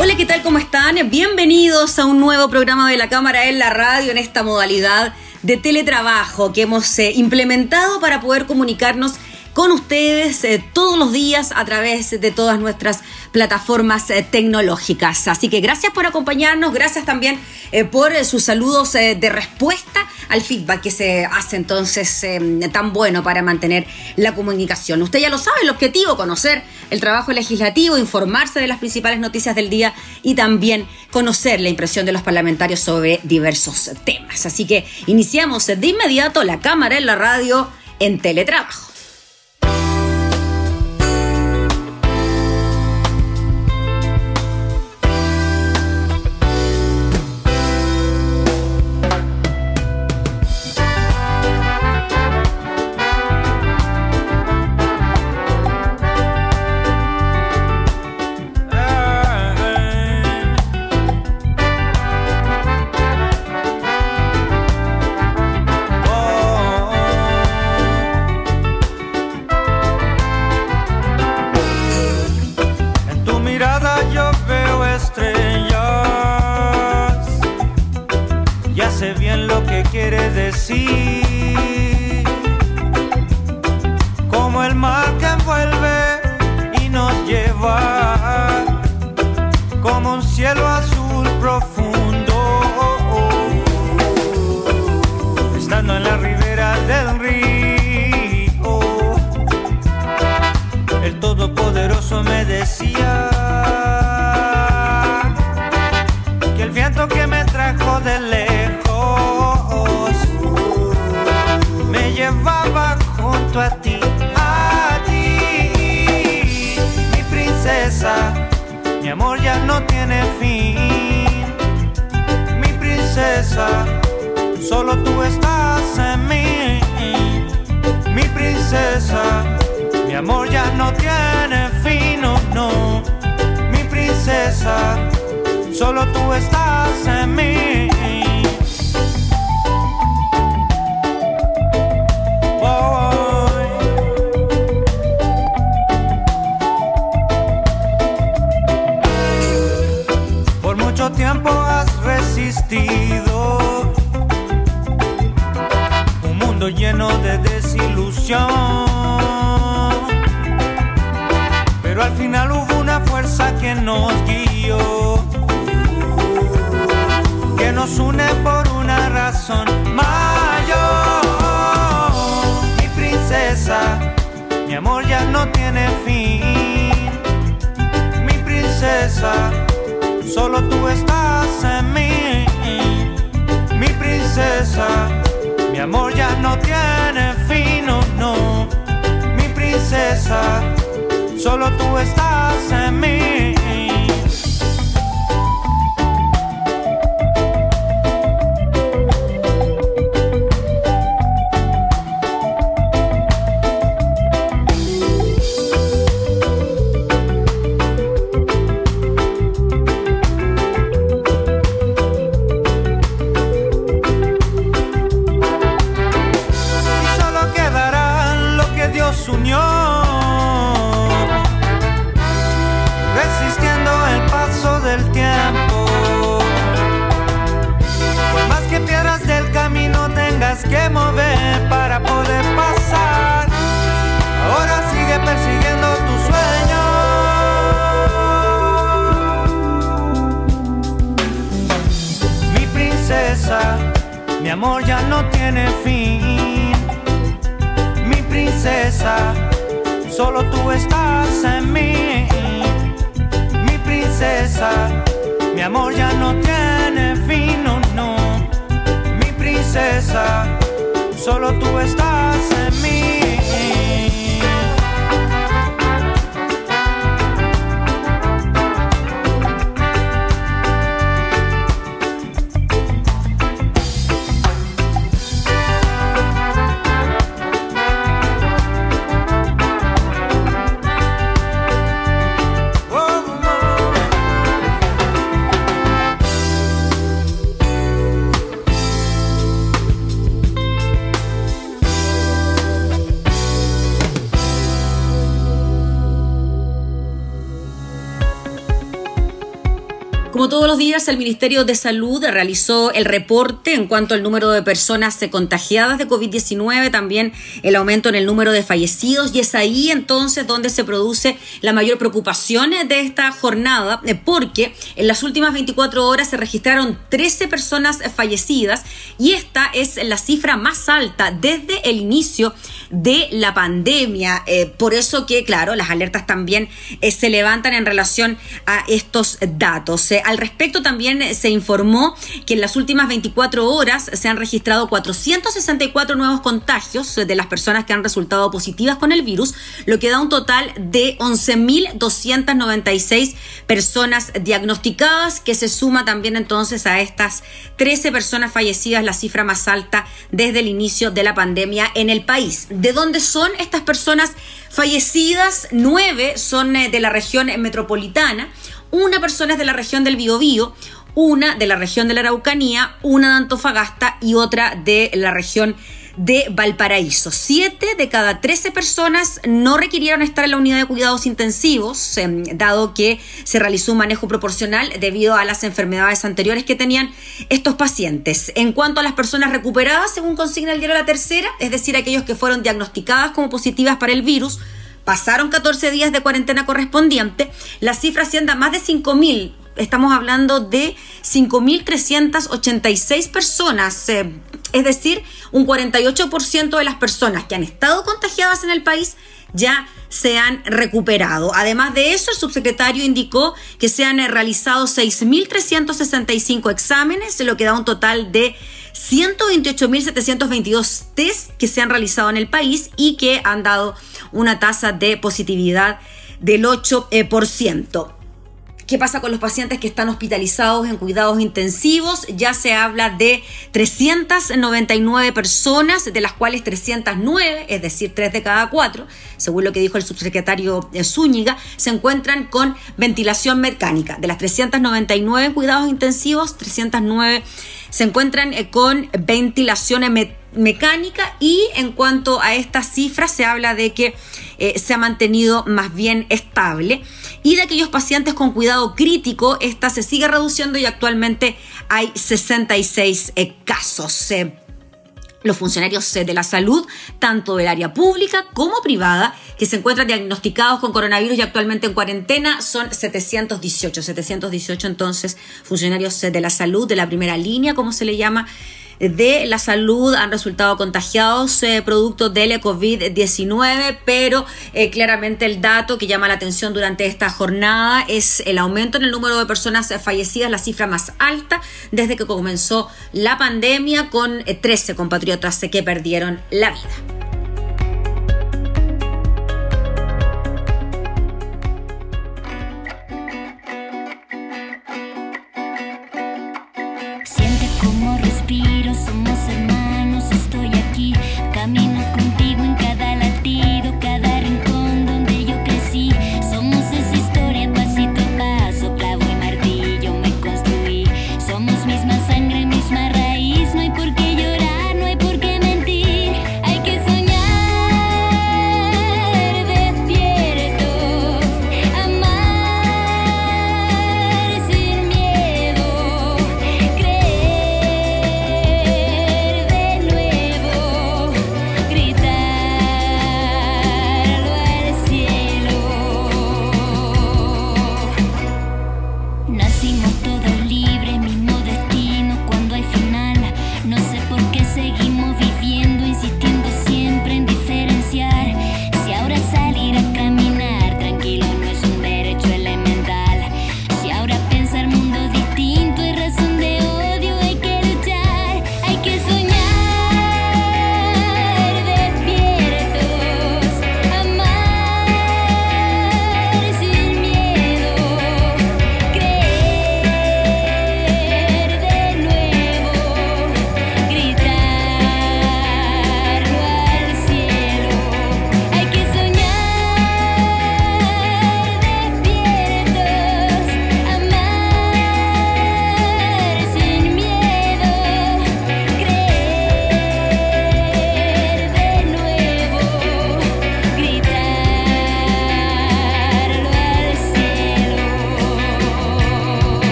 Hola, ¿qué tal? ¿Cómo están? Bienvenidos a un nuevo programa de la Cámara en la Radio en esta modalidad de teletrabajo que hemos eh, implementado para poder comunicarnos con ustedes eh, todos los días a través de todas nuestras plataformas eh, tecnológicas. Así que gracias por acompañarnos, gracias también eh, por sus saludos de respuesta al feedback que se hace entonces tan bueno para mantener la comunicación. Usted ya lo sabe, el objetivo, conocer el trabajo legislativo, informarse de las principales noticias del día y también conocer la impresión de los parlamentarios sobre diversos temas. Así que iniciamos de inmediato la cámara en la radio en teletrabajo. que mover para poder pasar. Ahora sigue persiguiendo tu sueño. Mi princesa, mi amor ya no tiene fin. Mi princesa, solo tú estás en mí. Mi princesa, mi amor ya no tiene fin princesa, solo tú estás en mí. El Ministerio de Salud realizó el reporte en cuanto al número de personas contagiadas de COVID-19, también el aumento en el número de fallecidos y es ahí entonces donde se produce la mayor preocupación de esta jornada eh, porque en las últimas 24 horas se registraron 13 personas fallecidas y esta es la cifra más alta desde el inicio de la pandemia. Eh, por eso que, claro, las alertas también eh, se levantan en relación a estos datos al respecto también se informó que en las últimas 24 horas se han registrado 464 nuevos contagios de las personas que han resultado positivas con el virus, lo que da un total de 11.296 personas diagnosticadas, que se suma también entonces a estas 13 personas fallecidas, la cifra más alta desde el inicio de la pandemia en el país. ¿De dónde son estas personas fallecidas? Nueve son eh, de la región metropolitana una persona es de la región del Biobío, una de la región de la Araucanía, una de Antofagasta y otra de la región de Valparaíso. Siete de cada trece personas no requirieron estar en la unidad de cuidados intensivos, em, dado que se realizó un manejo proporcional debido a las enfermedades anteriores que tenían estos pacientes. En cuanto a las personas recuperadas, según consigna el diario La Tercera, es decir, aquellos que fueron diagnosticadas como positivas para el virus, pasaron 14 días de cuarentena correspondiente, la cifra asciende a más de 5.000. Estamos hablando de 5.386 personas, eh, es decir, un 48% de las personas que han estado contagiadas en el país ya se han recuperado. Además de eso, el subsecretario indicó que se han realizado 6.365 exámenes, lo que da un total de 128.722 test que se han realizado en el país y que han dado una tasa de positividad del 8%. ¿Qué pasa con los pacientes que están hospitalizados en cuidados intensivos? Ya se habla de 399 personas, de las cuales 309, es decir, 3 de cada 4, según lo que dijo el subsecretario Zúñiga, se encuentran con ventilación mecánica. De las 399 en cuidados intensivos, 309 se encuentran eh, con ventilación mecánica y en cuanto a estas cifras se habla de que eh, se ha mantenido más bien estable. Y de aquellos pacientes con cuidado crítico esta se sigue reduciendo y actualmente hay 66 eh, casos los funcionarios de la salud, tanto del área pública como privada, que se encuentran diagnosticados con coronavirus y actualmente en cuarentena, son 718. 718 entonces funcionarios de la salud, de la primera línea, como se le llama, de la salud han resultado contagiados eh, producto del COVID-19, pero eh, claramente el dato que llama la atención durante esta jornada es el aumento en el número de personas fallecidas, la cifra más alta desde que comenzó la pandemia, con 13 eh, compatriotas que perdieron la vida.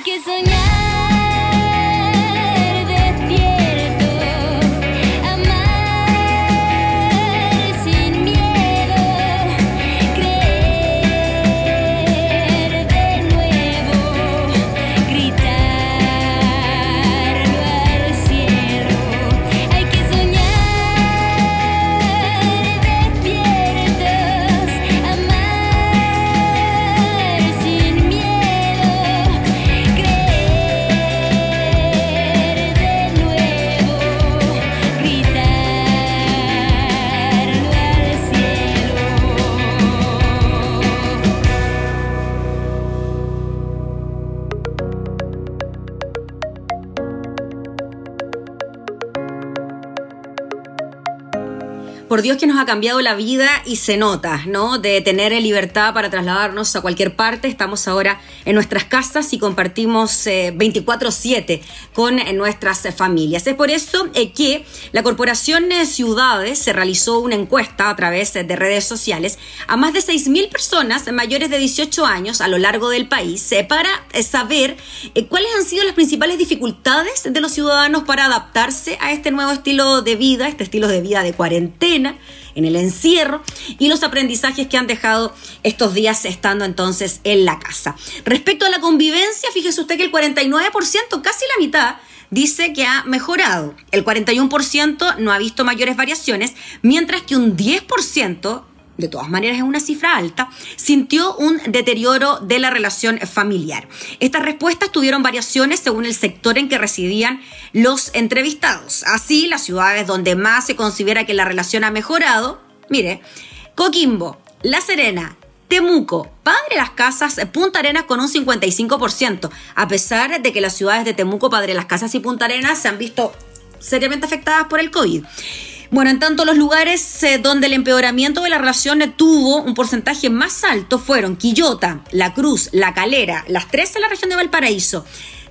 like it's a yeah. Dios que nos ha cambiado la vida y se nota, ¿no? De tener libertad para trasladarnos a cualquier parte. Estamos ahora en nuestras casas y compartimos 24/7 eh, con eh, nuestras familias. Es por eso eh, que la Corporación Ciudades se realizó una encuesta a través de redes sociales a más de 6.000 personas mayores de 18 años a lo largo del país para saber cuáles han sido las principales dificultades de los ciudadanos para adaptarse a este nuevo estilo de vida, este estilo de vida de cuarentena, en el encierro y los aprendizajes que han dejado estos días estando entonces en la casa. Respecto a la convivencia, fíjese usted que el 49%, casi la mitad, dice que ha mejorado. El 41% no ha visto mayores variaciones, mientras que un 10% de todas maneras es una cifra alta, sintió un deterioro de la relación familiar. Estas respuestas tuvieron variaciones según el sector en que residían los entrevistados. Así, las ciudades donde más se considera que la relación ha mejorado, mire, Coquimbo, La Serena, Temuco, Padre Las Casas, Punta Arenas con un 55%, a pesar de que las ciudades de Temuco, Padre Las Casas y Punta Arenas se han visto seriamente afectadas por el COVID. Bueno, en tanto los lugares eh, donde el empeoramiento de la relación tuvo un porcentaje más alto fueron Quillota, La Cruz, La Calera, las tres en la región de Valparaíso,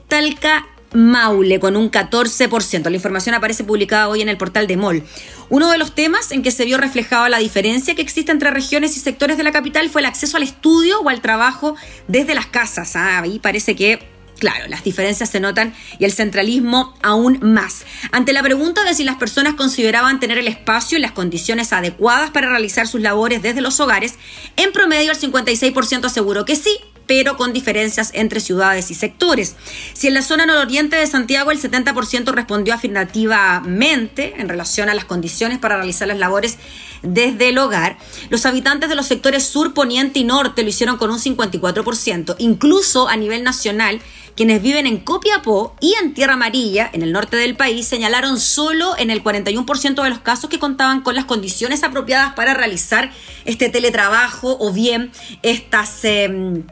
Talca, Maule con un 14%. La información aparece publicada hoy en el portal de MOL. Uno de los temas en que se vio reflejada la diferencia que existe entre regiones y sectores de la capital fue el acceso al estudio o al trabajo desde las casas. Ah, ahí parece que Claro, las diferencias se notan y el centralismo aún más. Ante la pregunta de si las personas consideraban tener el espacio y las condiciones adecuadas para realizar sus labores desde los hogares, en promedio el 56% aseguró que sí, pero con diferencias entre ciudades y sectores. Si en la zona nororiente de Santiago el 70% respondió afirmativamente en relación a las condiciones para realizar las labores desde el hogar, los habitantes de los sectores sur, poniente y norte lo hicieron con un 54%. Incluso a nivel nacional, quienes viven en Copiapó y en Tierra Amarilla, en el norte del país, señalaron solo en el 41% de los casos que contaban con las condiciones apropiadas para realizar este teletrabajo o bien estas... Em,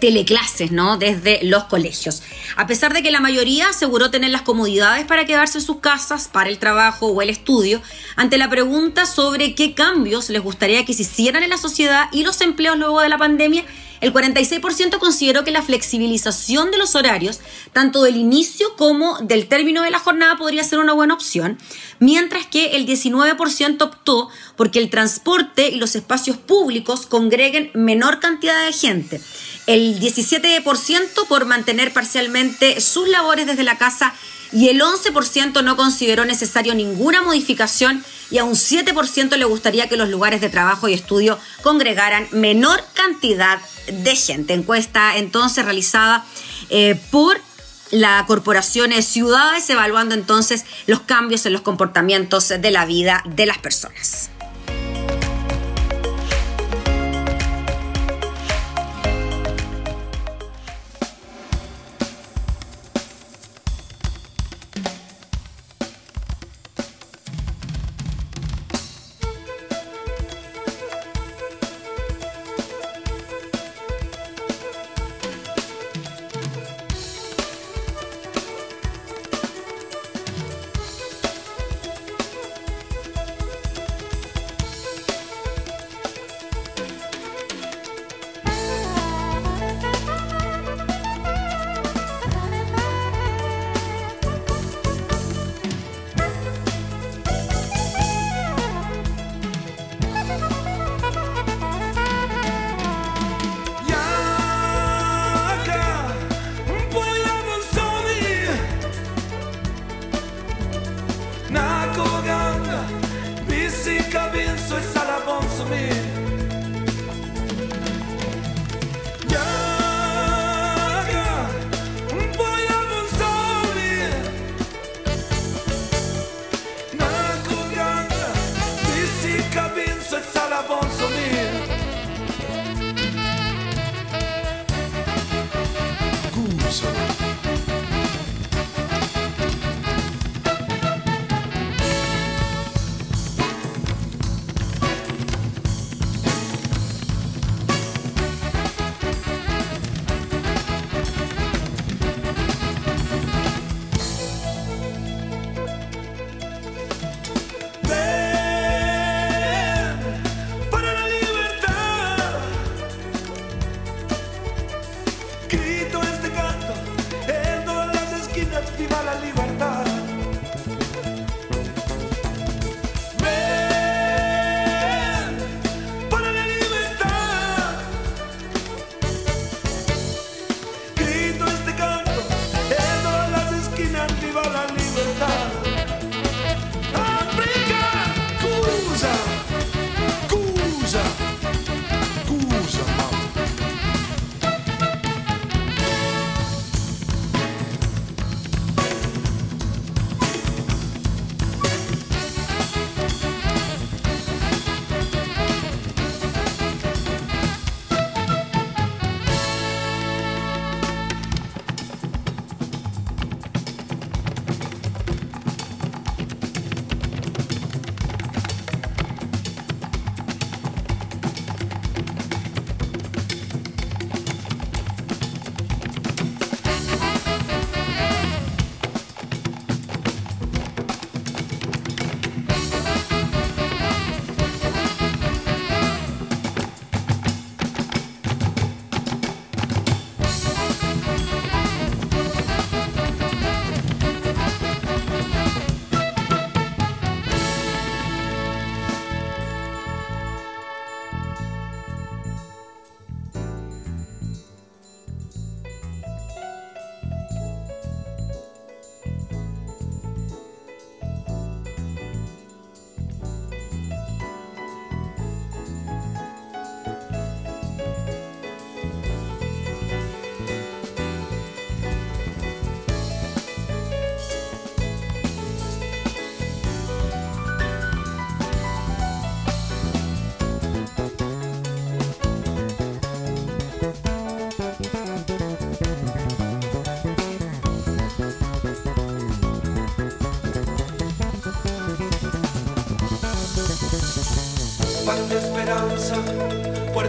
teleclases, ¿no? Desde los colegios. A pesar de que la mayoría aseguró tener las comodidades para quedarse en sus casas para el trabajo o el estudio, ante la pregunta sobre qué cambios les gustaría que se hicieran en la sociedad y los empleos luego de la pandemia, el 46% consideró que la flexibilización de los horarios, tanto del inicio como del término de la jornada, podría ser una buena opción, mientras que el 19% optó porque el transporte y los espacios públicos congreguen menor cantidad de gente. El 17% por mantener parcialmente sus labores desde la casa y el 11% no consideró necesario ninguna modificación y a un 7% le gustaría que los lugares de trabajo y estudio congregaran menor cantidad de gente. Encuesta entonces realizada eh, por la corporación Ciudades, evaluando entonces los cambios en los comportamientos de la vida de las personas.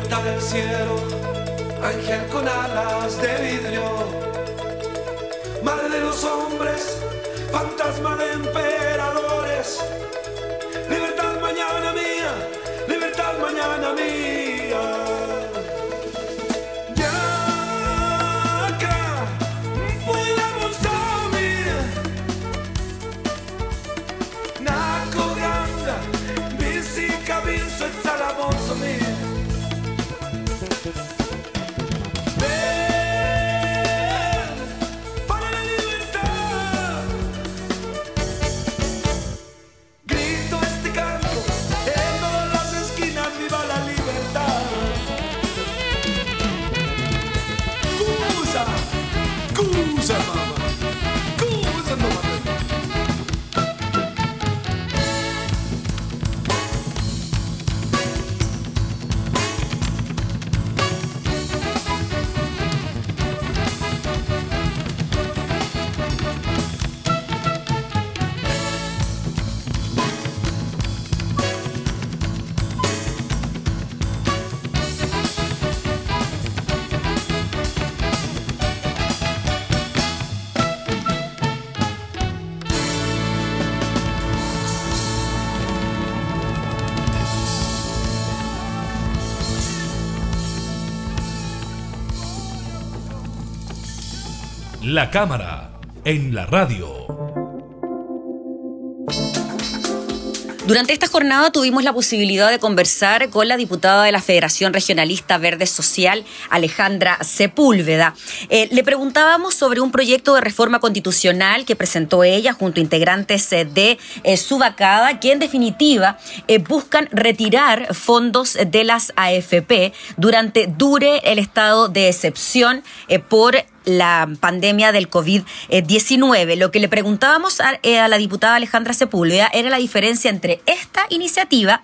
Puerta del cielo, ángel con alas de vidrio, La cámara en la radio. Durante esta jornada tuvimos la posibilidad de conversar con la diputada de la Federación Regionalista Verde Social, Alejandra Sepúlveda. Eh, le preguntábamos sobre un proyecto de reforma constitucional que presentó ella junto a integrantes eh, de eh, su vacada, que en definitiva buscan retirar fondos de las AFP durante dure el estado de excepción por la pandemia del COVID-19. Lo que le preguntábamos eh, a, la diputada Alejandra Sepúlveda era la diferencia entre esta iniciativa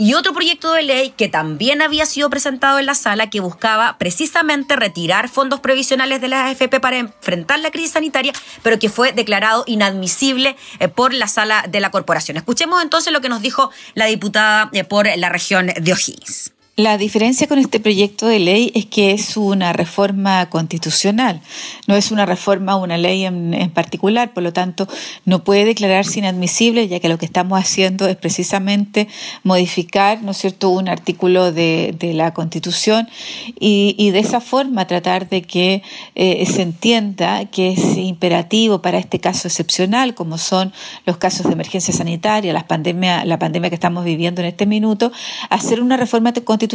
y otro proyecto de ley que también había sido presentado en la sala que buscaba precisamente retirar fondos previsionales de la AFP para enfrentar la crisis sanitaria, pero que fue declarado inadmisible eh, por la sala de la corporación. Escuchemos entonces lo que nos dijo la diputada eh, por la región de O'Higgins. La diferencia con este proyecto de ley es que es una reforma constitucional, no es una reforma a una ley en, particular, por lo tanto no puede declararse inadmisible, ya que lo que estamos haciendo es precisamente modificar, ¿no es cierto?, un artículo de, la Constitución y, de esa forma tratar de que eh, se entienda que es imperativo para este caso excepcional, como son los casos de emergencia sanitaria, las pandemia, la pandemia que estamos viviendo en este minuto, hacer una reforma constitucional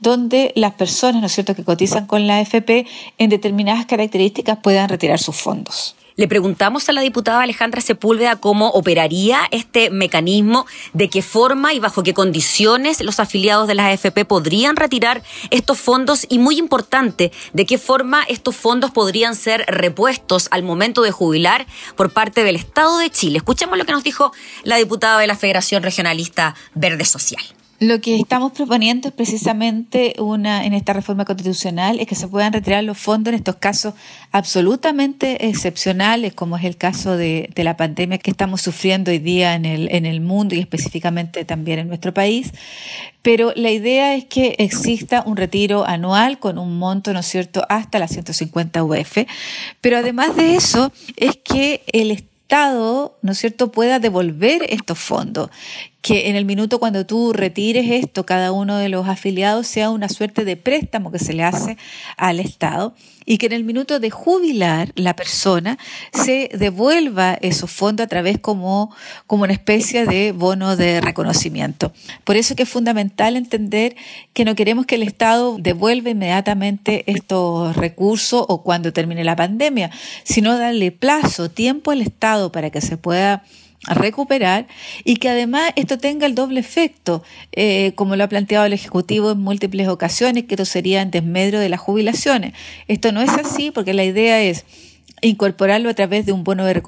donde las personas, ¿no es cierto?, que cotizan con la AFP en determinadas características puedan retirar sus fondos. Le preguntamos a la diputada Alejandra Sepúlveda cómo operaría este mecanismo, de qué forma y bajo qué condiciones los afiliados de las AFP podrían retirar estos fondos y, muy importante, de qué forma estos fondos podrían ser repuestos al momento de jubilar por parte del Estado de Chile. Escuchemos lo que nos dijo la diputada de la Federación Regionalista Verde Social. Lo que estamos proponiendo es precisamente una en esta reforma constitucional es que se puedan retirar los fondos en estos casos absolutamente excepcionales, como es el caso de, de, la pandemia que estamos sufriendo hoy día en el, en el mundo y específicamente también en nuestro país. Pero la idea es que exista un retiro anual con un monto, ¿no es cierto?, hasta las 150 UF. Pero además de eso, es que el Estado, ¿no es cierto?, pueda devolver estos fondos que en el minuto cuando tú retires esto, cada uno de los afiliados sea una suerte de préstamo que se le hace al Estado y que en el minuto de jubilar la persona se devuelva esos fondos a través como, como una especie de bono de reconocimiento. Por eso es que es fundamental entender que no queremos que el Estado devuelva inmediatamente estos recursos o cuando termine la pandemia, sino darle plazo, tiempo al Estado para que se pueda recuperar y que además esto tenga el doble efecto, eh, como lo ha planteado el Ejecutivo en múltiples ocasiones, que esto sería en desmedro de las jubilaciones. Esto no es así porque la idea es incorporarlo a través de un bono de,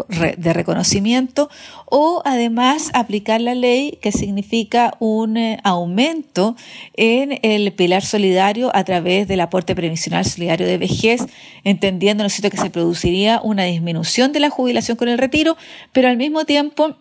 reconocimiento o además aplicar la ley que significa un eh, aumento en el pilar solidario a través del aporte previsional solidario de vejez, entendiendo ¿no que se produciría una disminución de la jubilación con el retiro, pero al mismo tiempo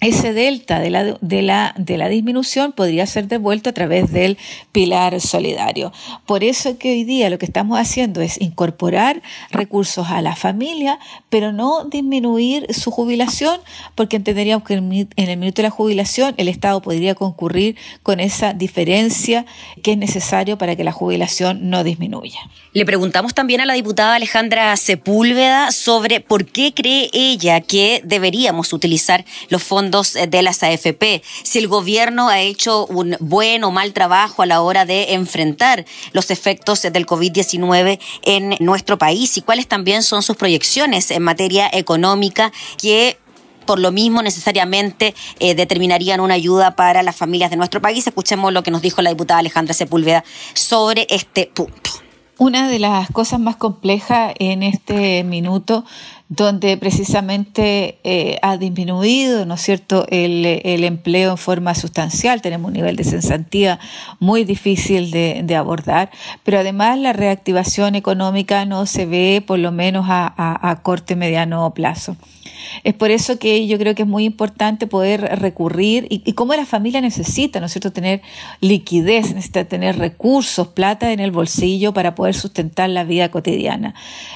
ese delta de la, de, la, de la disminución podría ser devuelto a través del pilar solidario. Por eso que hoy día lo que estamos haciendo es incorporar recursos a la familia, pero no disminuir su jubilación, porque entenderíamos que en el minuto de la jubilación el Estado podría concurrir con esa diferencia que es necesario para que la jubilación no disminuya. Le preguntamos también a la diputada Alejandra Sepúlveda sobre por qué cree ella que deberíamos utilizar los fondos eh, de las AFP, si el gobierno ha hecho un buen o mal trabajo a la hora de enfrentar los efectos del COVID-19 en nuestro país y cuáles también son sus proyecciones en materia económica que por lo mismo necesariamente eh, determinarían una ayuda para las familias de nuestro país. Escuchemos lo que nos dijo la diputada Alejandra Sepúlveda sobre este punto. Una de las cosas más complejas en este minuto donde precisamente eh, ha disminuido, ¿no es cierto?, el, empleo en forma sustancial. Tenemos un nivel de censantía muy difícil de, abordar, pero además la reactivación económica no se ve por lo menos a, a, a corto y mediano plazo. Es por eso que yo creo que es muy importante poder recurrir y, y cómo la familia necesita, ¿no es cierto?, tener liquidez, necesita tener recursos, plata en el bolsillo para poder sustentar la vida cotidiana.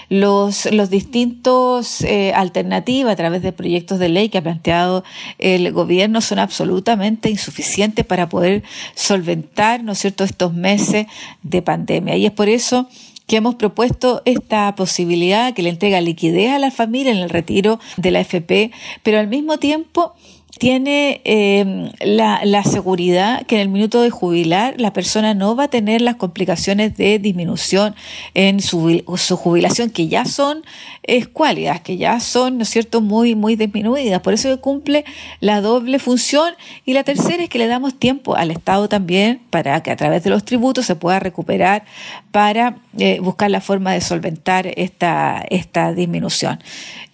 Los, los distintos eh, alternativas a través de proyectos de ley que ha planteado el gobierno son absolutamente insuficientes para poder solventar, ¿no es cierto?, estos meses de pandemia. Y es por eso que hemos propuesto esta posibilidad que le entrega liquidez a la familia en el retiro de la FP, pero al mismo tiempo tiene eh, la, la, seguridad que en el minuto de jubilar la persona no va a tener las complicaciones de disminución en su, su jubilación, que ya son escuálidas, que ya son, ¿no es cierto?, muy, muy disminuidas. Por eso cumple la doble función. Y la tercera es que le damos tiempo al Estado también para que a través de los tributos se pueda recuperar para eh, buscar la forma de solventar esta, esta disminución.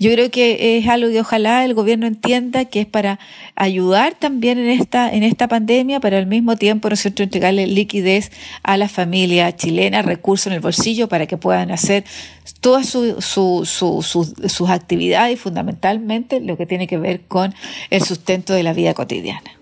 Yo creo que es algo que ojalá el gobierno entienda que es para ayudar también en esta, en esta pandemia, pero al mismo tiempo nosotros entregarle liquidez a la familia chilena, recursos en el bolsillo para que puedan hacer todas sus actividades y fundamentalmente lo que tiene que ver con el sustento de la vida cotidiana.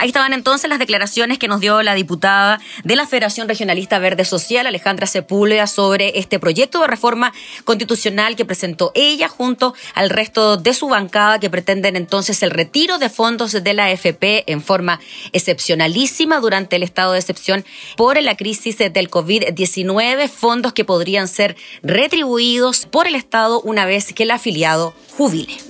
Ahí estaban entonces las declaraciones que nos dio la diputada de la Federación Regionalista Verde Social, Alejandra Sepúlveda, sobre este proyecto de reforma constitucional que presentó ella junto al resto de su bancada que pretenden entonces el retiro de fondos de la AFP en forma excepcionalísima durante el estado de excepción por la crisis del COVID-19, fondos que podrían ser retribuidos por el Estado una vez que el afiliado jubile.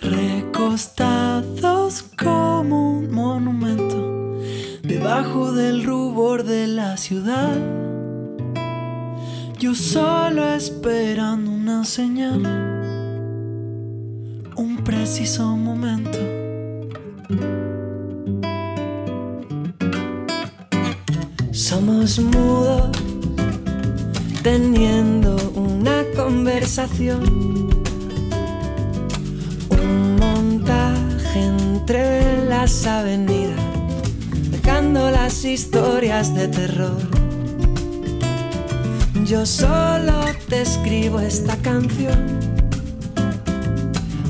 Recostados como un monumento debajo del rubor de la ciudad. Yo solo esperando una señal, un preciso momento. Somos mudos teniendo conversación. Un montaje entre las avenidas, dejando las historias de terror. Yo solo te escribo esta canción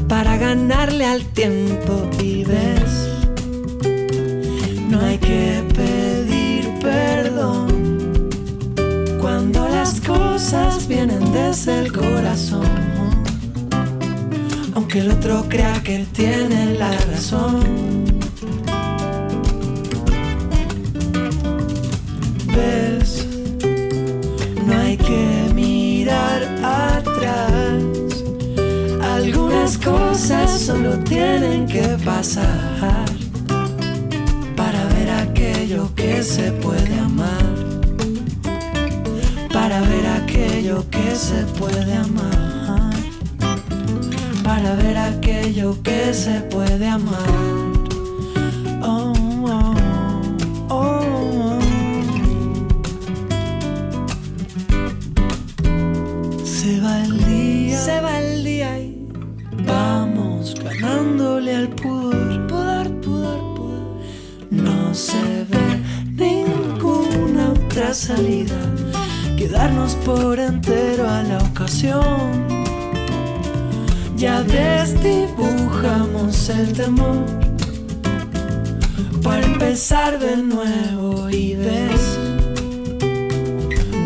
para ganarle al tiempo y ves, no hay que pedir vienen desde el corazón. Aunque el otro crea que tiene la razón. Ves, no hay que mirar atrás. Algunas cosas solo tienen que pasar. que se puede se puede amar. Para ver aquello que se puede amar. Oh, oh, oh, Se va el día. Se va el día y Vamos ganándole al pudor. pudor, pudor, pudor. No se ve ninguna otra salida darnos por entero a la ocasión. Ya desdibujamos el temor para empezar de nuevo y ves,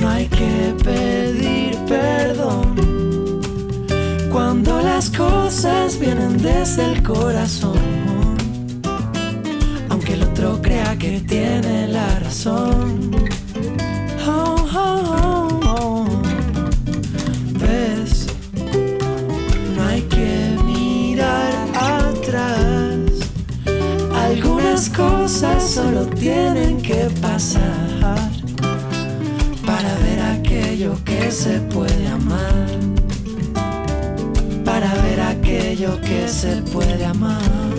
no hay que pedir perdón cuando las cosas vienen desde el corazón aunque el otro crea que tiene la razón. Cosas solo tienen que pasar para ver aquello que se puede amar. Para ver aquello que se puede amar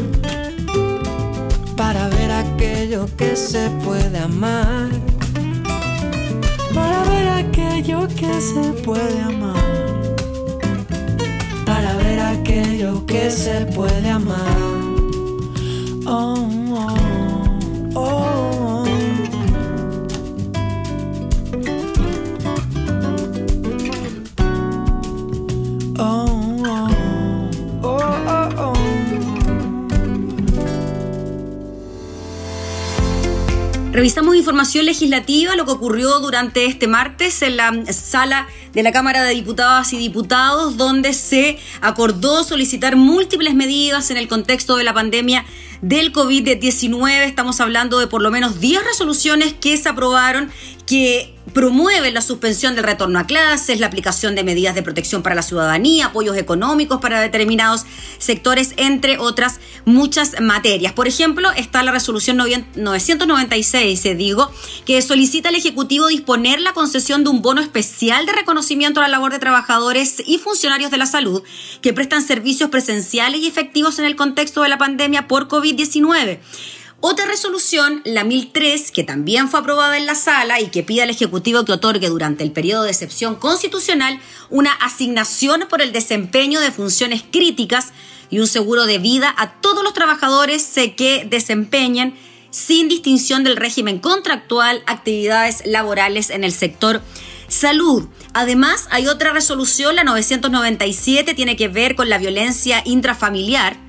para ver aquello que se puede amar. Para ver aquello que se puede amar. Para ver aquello que se puede amar. Oh, Revisamos información legislativa, lo que ocurrió durante este martes en la sala de la Cámara de Diputadas y Diputados, donde se acordó solicitar múltiples medidas en el contexto de la pandemia del COVID-19. Estamos hablando de por lo menos 10 resoluciones que se aprobaron que promueven la suspensión del retorno a clases, la aplicación de medidas de protección para la ciudadanía, apoyos económicos para determinados sectores, entre otras muchas materias. Por ejemplo, está la resolución 996, se digo, que solicita al Ejecutivo disponer la concesión de un bono especial de reconocimiento a la labor de trabajadores y funcionarios de la salud que prestan servicios presenciales y efectivos en el contexto de la pandemia por COVID-19. Otra resolución, la 1003, que también fue aprobada en la sala y que pide al Ejecutivo que otorgue durante el periodo de excepción constitucional una asignación por el desempeño de funciones críticas y un seguro de vida a todos los trabajadores que desempeñen sin distinción del régimen contractual actividades laborales en el sector salud. Además, hay otra resolución, la 997, tiene que ver con la violencia intrafamiliar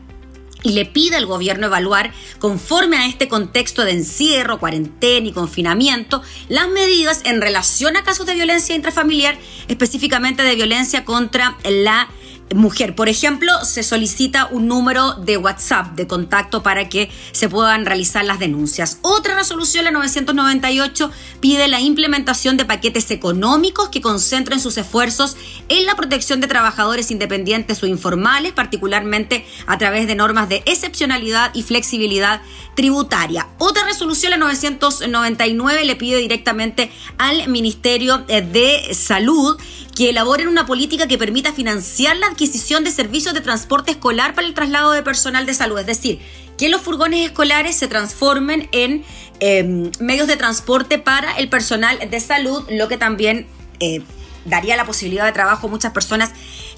y le pide al gobierno evaluar, conforme a este contexto de encierro, cuarentena y confinamiento, las medidas en relación a casos de violencia intrafamiliar, específicamente de violencia contra la mujer. Por ejemplo, se solicita un número de WhatsApp de contacto para que se puedan realizar las denuncias. Otra resolución, la 998, pide la implementación de paquetes económicos que concentren sus esfuerzos en la protección de trabajadores independientes o informales, particularmente a través de normas de excepcionalidad y flexibilidad tributaria. Otra resolución, la 999, le pide directamente al Ministerio eh, de Salud que elaboren una política que permita financiar la adquisición de servicios de transporte escolar para el traslado de personal de salud. Es decir, que los furgones escolares se transformen en eh, medios de transporte para el personal de salud, lo que también eh, daría la posibilidad de trabajo a muchas personas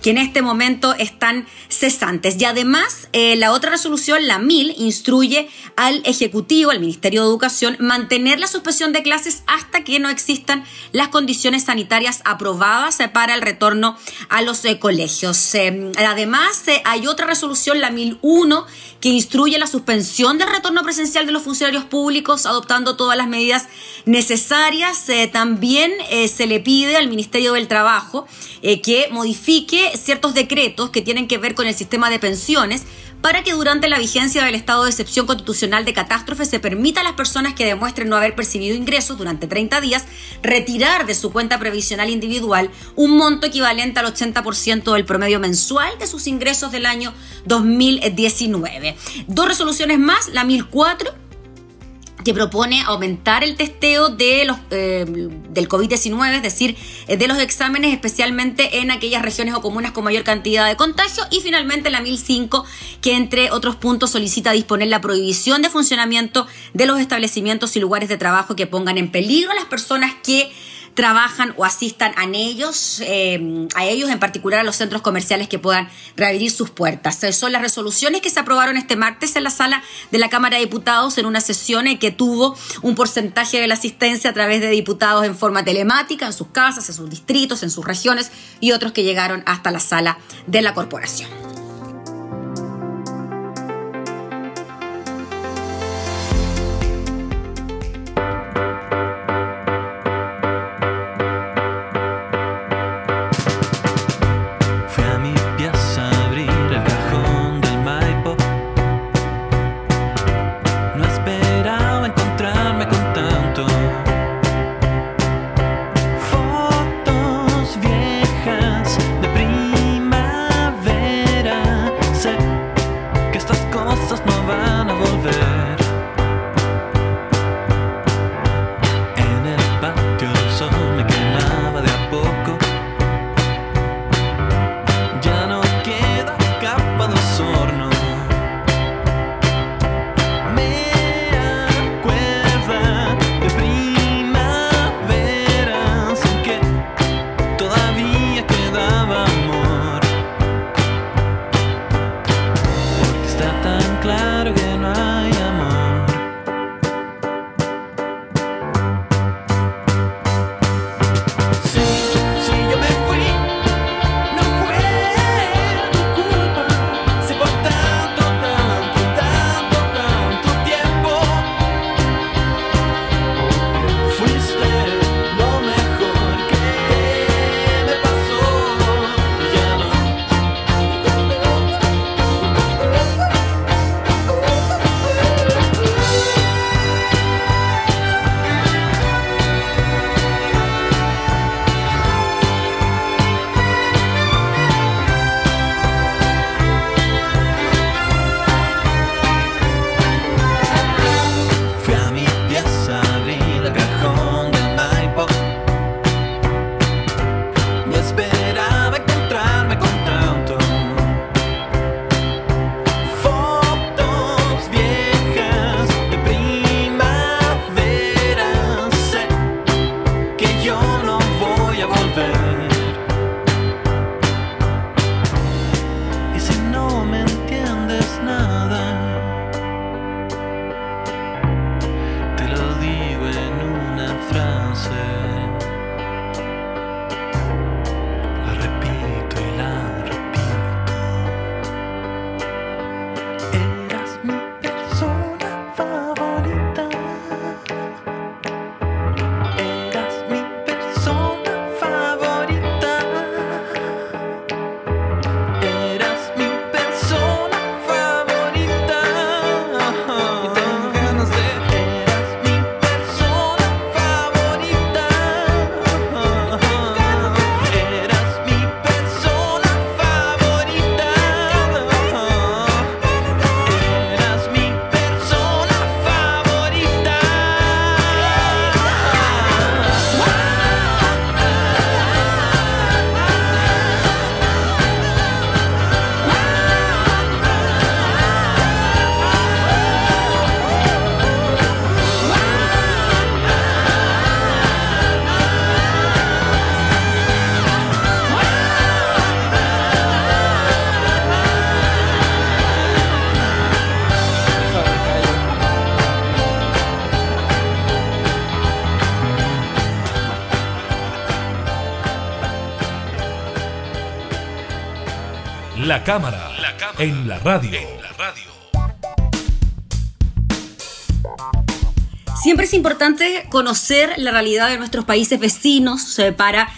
que en este momento están cesantes. Y además, eh, la otra resolución, la 1000, instruye al Ejecutivo, al Ministerio de Educación, mantener la suspensión de clases hasta que no existan las condiciones sanitarias aprobadas eh, para el retorno a los eh, colegios. Además, hay otra resolución, la 1001, que instruye la suspensión del retorno presencial de los funcionarios públicos, adoptando todas las medidas necesarias. También se le pide al Ministerio del Trabajo que modifique ciertos decretos que tienen que ver con el sistema de pensiones para que durante la vigencia del estado de excepción constitucional de catástrofe se permita a las personas que demuestren no haber percibido ingresos durante 30 días retirar de su cuenta previsional individual un monto equivalente al 80% del promedio mensual de sus ingresos del año 2019. Dos resoluciones más, la 1004 que propone aumentar el testeo de los, eh, del COVID-19, es decir, eh, de los exámenes, especialmente en aquellas regiones o comunas con mayor cantidad de contagio. Y finalmente la 1005, que entre otros puntos solicita disponer la prohibición de funcionamiento de los establecimientos y lugares de trabajo que pongan en peligro a las personas que trabajan o asistan a ellos, eh, a ellos en particular a los centros comerciales que puedan reabrir sus puertas. Eh, son las resoluciones que se aprobaron este martes en la sala de la Cámara de Diputados en una sesión en que tuvo un porcentaje de la asistencia a través de diputados en forma telemática, en sus casas, en sus distritos, en sus regiones y otros que llegaron hasta la sala de la corporación. La cámara, en la radio. Siempre es importante conocer la realidad de nuestros países vecinos para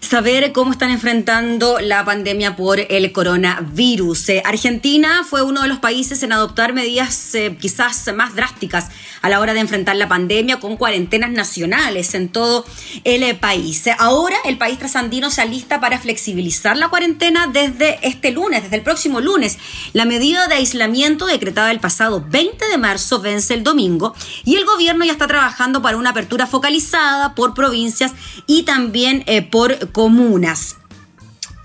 saber cómo están enfrentando la pandemia por el coronavirus. Eh, Argentina fue uno de los países en adoptar medidas eh, quizás más drásticas a la hora de enfrentar la pandemia con cuarentenas nacionales en todo el eh, país. Ahora el país trasandino se alista para flexibilizar la cuarentena desde este lunes, desde el próximo lunes. La medida de aislamiento decretada el pasado 20 de marzo vence el domingo y el gobierno ya está trabajando para una apertura focalizada por provincias y también por comunas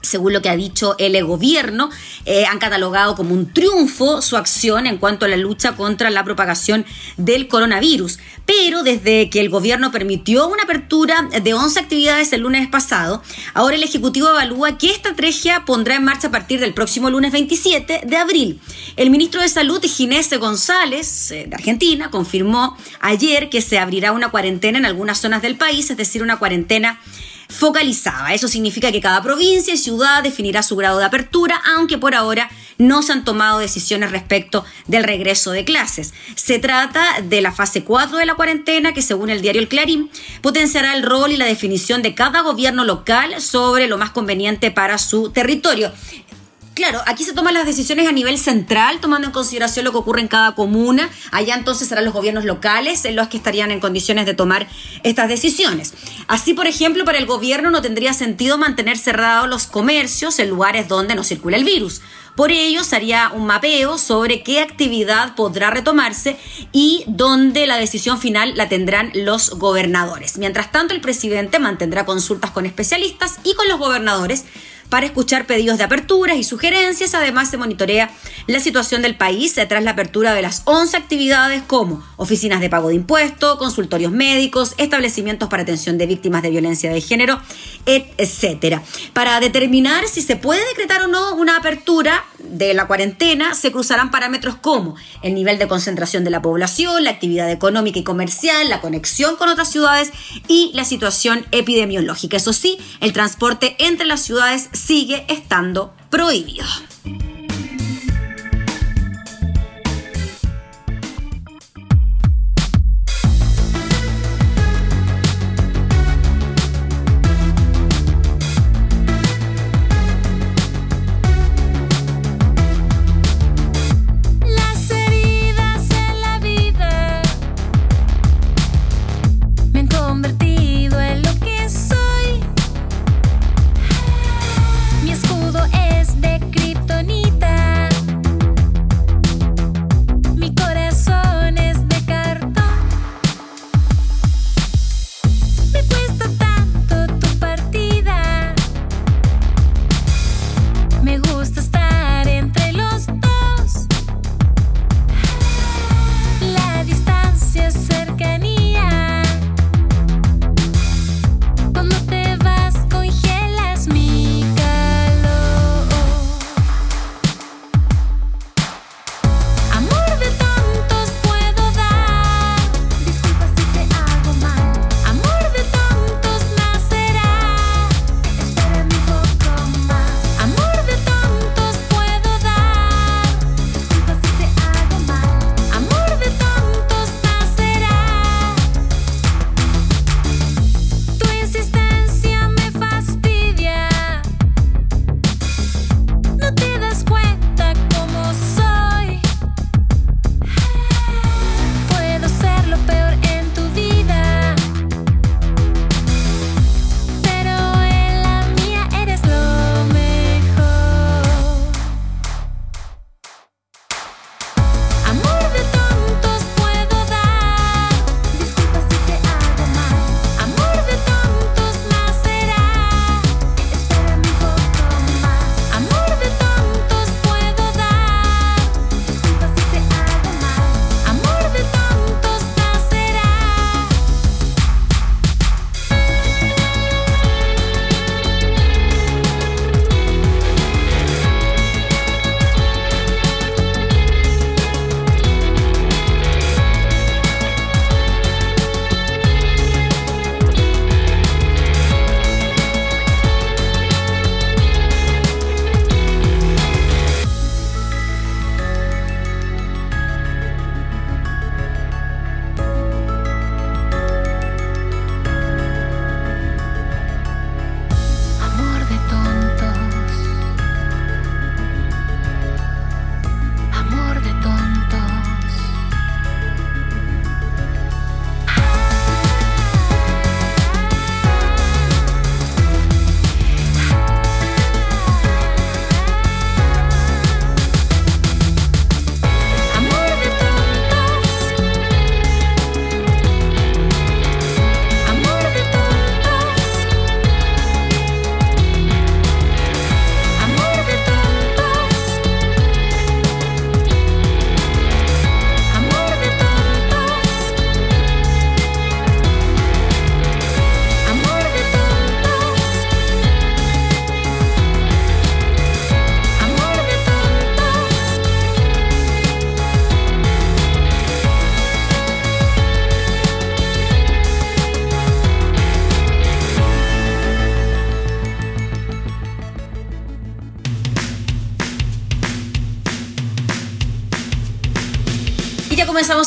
según lo que ha dicho el gobierno, eh, han catalogado como un triunfo su acción en cuanto a la lucha contra la propagación del coronavirus. Pero desde que el gobierno permitió una apertura de 11 actividades el lunes pasado, ahora el Ejecutivo evalúa qué estrategia pondrá en marcha a partir del próximo lunes 27 de abril. El ministro de Salud, Ginés González, eh, de Argentina, confirmó ayer que se abrirá una cuarentena en algunas zonas del país, es decir, una cuarentena focalizada. Eso significa que cada provincia y ciudad definirá su grado de apertura, aunque por ahora no se han tomado decisiones respecto del regreso de clases. Se trata de la fase 4 de la cuarentena que, según el diario El Clarín, potenciará el rol y la definición de cada gobierno local sobre lo más conveniente para su territorio. Claro, aquí se toman las decisiones a nivel central, tomando en consideración lo que ocurre en cada comuna. Allá entonces serán los gobiernos locales en los que estarían en condiciones de tomar estas decisiones. Así, por ejemplo, para el gobierno no tendría sentido mantener cerrados los comercios en lugares donde no circula el virus. Por ello, se haría un mapeo sobre qué actividad podrá retomarse y dónde la decisión final la tendrán los gobernadores. Mientras tanto, el presidente mantendrá consultas con especialistas y con los gobernadores para escuchar pedidos de aperturas y sugerencias. Además, se monitorea la situación del país tras la apertura de las 11 actividades como oficinas de pago de impuestos, consultorios médicos, establecimientos para atención de víctimas de violencia de género, etcétera. Para determinar si se puede decretar o no una apertura de la cuarentena, se cruzarán parámetros como el nivel de concentración de la población, la actividad económica y comercial, la conexión con otras ciudades y la situación epidemiológica. Eso sí, el transporte entre las ciudades sigue estando prohibido.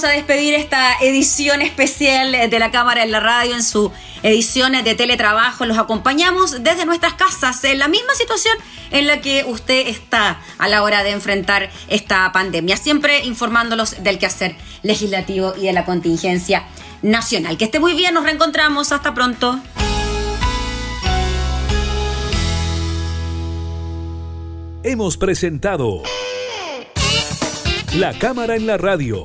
A despedir esta edición especial de la Cámara en la Radio en su edición de teletrabajo. Los acompañamos desde nuestras casas en la misma situación en la que usted está a la hora de enfrentar esta pandemia, siempre informándolos del quehacer legislativo y de la contingencia nacional. Que esté muy bien, nos reencontramos, hasta pronto. Hemos presentado La Cámara en la Radio,